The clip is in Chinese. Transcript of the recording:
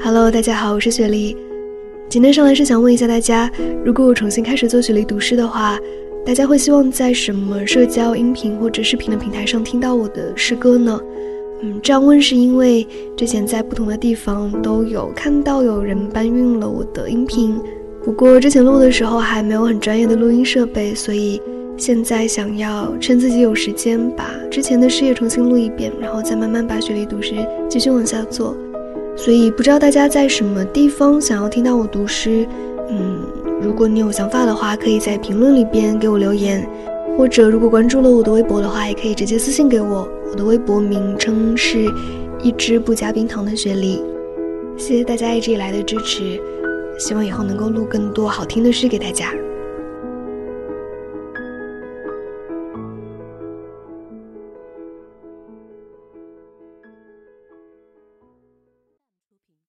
Hello，大家好，我是雪梨。今天上来是想问一下大家，如果我重新开始做雪梨读诗的话，大家会希望在什么社交音频或者视频的平台上听到我的诗歌呢？嗯，这样问是因为之前在不同的地方都有看到有人搬运了我的音频，不过之前录的时候还没有很专业的录音设备，所以现在想要趁自己有时间把之前的事业重新录一遍，然后再慢慢把雪梨读诗继续往下做。所以不知道大家在什么地方想要听到我读诗，嗯，如果你有想法的话，可以在评论里边给我留言，或者如果关注了我的微博的话，也可以直接私信给我。我的微博名称是一只不加冰糖的雪梨。谢谢大家一直以来的支持，希望以后能够录更多好听的诗给大家。